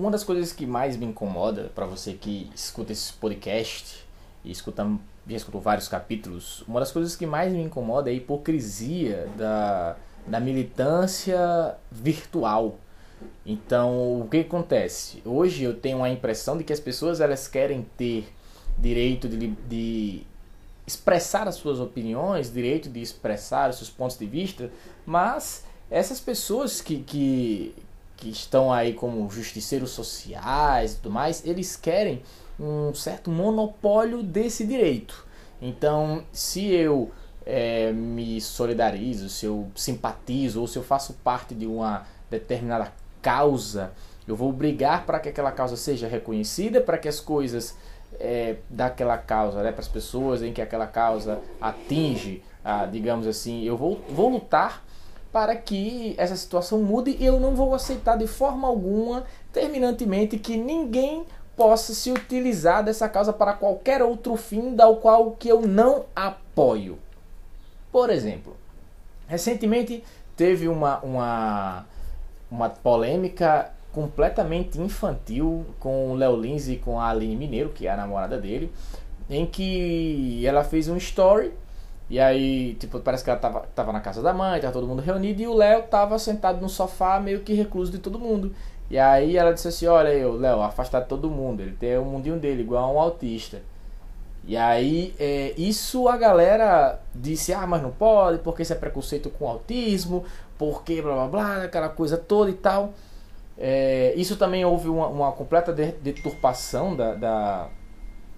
uma das coisas que mais me incomoda para você que escuta esse podcast e escuta, já escutou vários capítulos, uma das coisas que mais me incomoda é a hipocrisia da, da militância virtual. Então, o que acontece? Hoje eu tenho a impressão de que as pessoas elas querem ter direito de, de expressar as suas opiniões, direito de expressar os seus pontos de vista, mas essas pessoas que, que, que estão aí como justiceiros sociais e tudo mais, eles querem um certo monopólio desse direito. Então, se eu é, me solidarizo, se eu simpatizo ou se eu faço parte de uma determinada causa, eu vou brigar para que aquela causa seja reconhecida, para que as coisas é, daquela causa, né, para as pessoas em que aquela causa atinge, a, digamos assim, eu vou, vou lutar para que essa situação mude e eu não vou aceitar de forma alguma, terminantemente, que ninguém possa se utilizar dessa causa para qualquer outro fim da qual que eu não apoio. Por exemplo, recentemente teve uma, uma, uma polêmica completamente infantil com o Léo Lins e com a Aline Mineiro, que é a namorada dele, em que ela fez um story e aí, tipo, parece que ela tava, tava na casa da mãe, tava todo mundo reunido e o Léo tava sentado no sofá meio que recluso de todo mundo. E aí ela disse assim, olha aí, Léo, afastado de todo mundo, ele tem o mundinho dele, igual a um autista. E aí, é, isso a galera disse, ah, mas não pode, porque isso é preconceito com autismo, porque blá blá blá, aquela coisa toda e tal. É, isso também houve uma, uma completa deturpação da, da,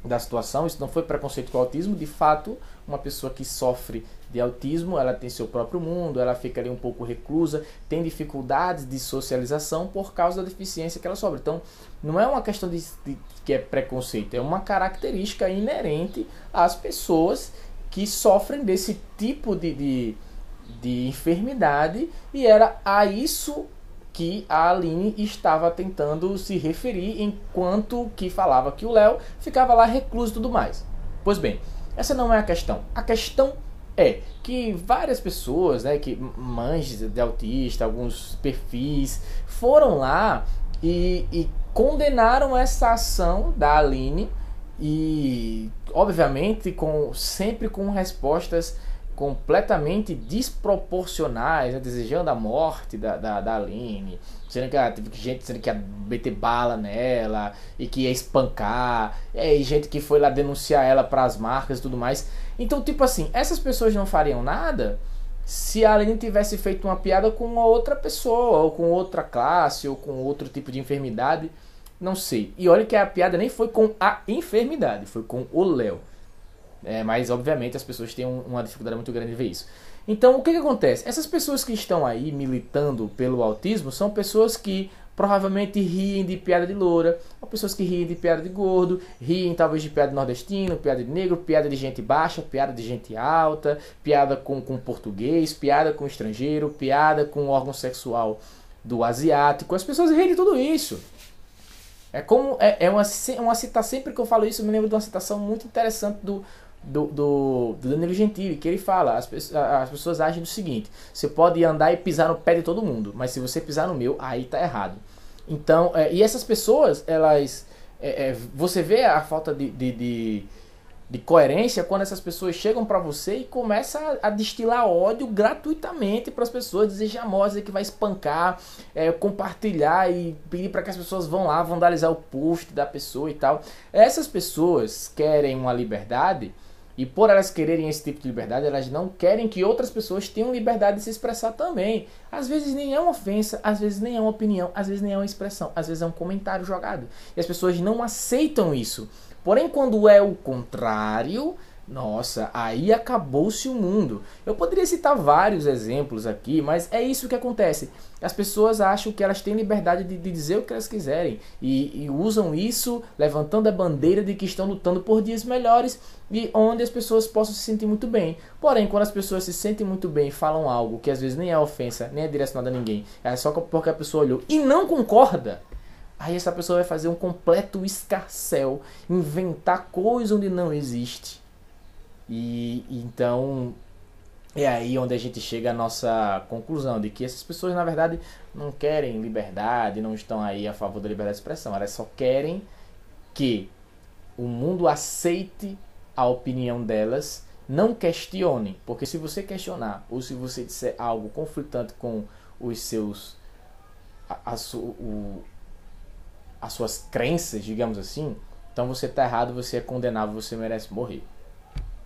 da situação, isso não foi preconceito com o autismo, de fato, uma pessoa que sofre de autismo, ela tem seu próprio mundo, ela fica ali um pouco reclusa, tem dificuldades de socialização por causa da deficiência que ela sofre. Então, não é uma questão de, de que é preconceito, é uma característica inerente às pessoas que sofrem desse tipo de, de, de enfermidade e era a isso que a Aline estava tentando se referir enquanto que falava que o Léo ficava lá recluso e tudo mais. Pois bem, essa não é a questão. A questão é que várias pessoas, né, que mães de autista, alguns perfis, foram lá e, e condenaram essa ação da Aline e, obviamente, com sempre com respostas completamente desproporcionais, né, desejando a morte da, da, da Aline, sendo que ah, teve gente dizendo que ia meter bala nela e que ia espancar, e gente que foi lá denunciar ela para as marcas e tudo mais. Então, tipo assim, essas pessoas não fariam nada se a Aline tivesse feito uma piada com uma outra pessoa, ou com outra classe, ou com outro tipo de enfermidade, não sei. E olha que a piada nem foi com a enfermidade, foi com o Léo. É, mas, obviamente, as pessoas têm uma dificuldade muito grande de ver isso. Então, o que, que acontece? Essas pessoas que estão aí militando pelo autismo são pessoas que provavelmente riem de piada de loura, ou pessoas que riem de piada de gordo, riem talvez de piada de nordestino, piada de negro, piada de gente baixa, piada de gente alta, piada com, com português, piada com estrangeiro, piada com órgão sexual do asiático. As pessoas riem de tudo isso. É como é, é uma, uma citação, sempre que eu falo isso, eu me lembro de uma citação muito interessante do, do, do, do, Danilo Gentili, que ele fala, as, as pessoas agem do seguinte, você pode andar e pisar no pé de todo mundo, mas se você pisar no meu, aí tá errado. Então, é, e essas pessoas, elas, é, é, você vê a falta de, de, de, de, coerência quando essas pessoas chegam para você e começam a, a, destilar ódio gratuitamente para as pessoas, morte, que vai espancar, é, compartilhar e pedir para que as pessoas vão lá vandalizar o post da pessoa e tal. Essas pessoas querem uma liberdade e por elas quererem esse tipo de liberdade, elas não querem que outras pessoas tenham liberdade de se expressar também. Às vezes nem é uma ofensa, às vezes nem é uma opinião, às vezes nem é uma expressão, às vezes é um comentário jogado. E as pessoas não aceitam isso. Porém, quando é o contrário, nossa, aí acabou-se o mundo. Eu poderia citar vários exemplos aqui, mas é isso que acontece. As pessoas acham que elas têm liberdade de, de dizer o que elas quiserem e, e, usam isso levantando a bandeira de que estão lutando por dias melhores e onde as pessoas possam se sentir muito bem. Porém, quando as pessoas se sentem muito bem e falam algo que às vezes nem é ofensa, nem é direcionado a ninguém, é só porque a pessoa olhou e não concorda, aí essa pessoa vai fazer um completo escarcel, inventar coisa onde não existe e então é aí onde a gente chega à nossa conclusão de que essas pessoas, na verdade, não querem liberdade, não estão aí a favor da liberdade de expressão. Elas só querem que o mundo aceite a opinião delas, não questione. Porque se você questionar ou se você disser algo conflitante com os seus. A, a, o, as suas crenças, digamos assim, então você está errado, você é condenável, você merece morrer.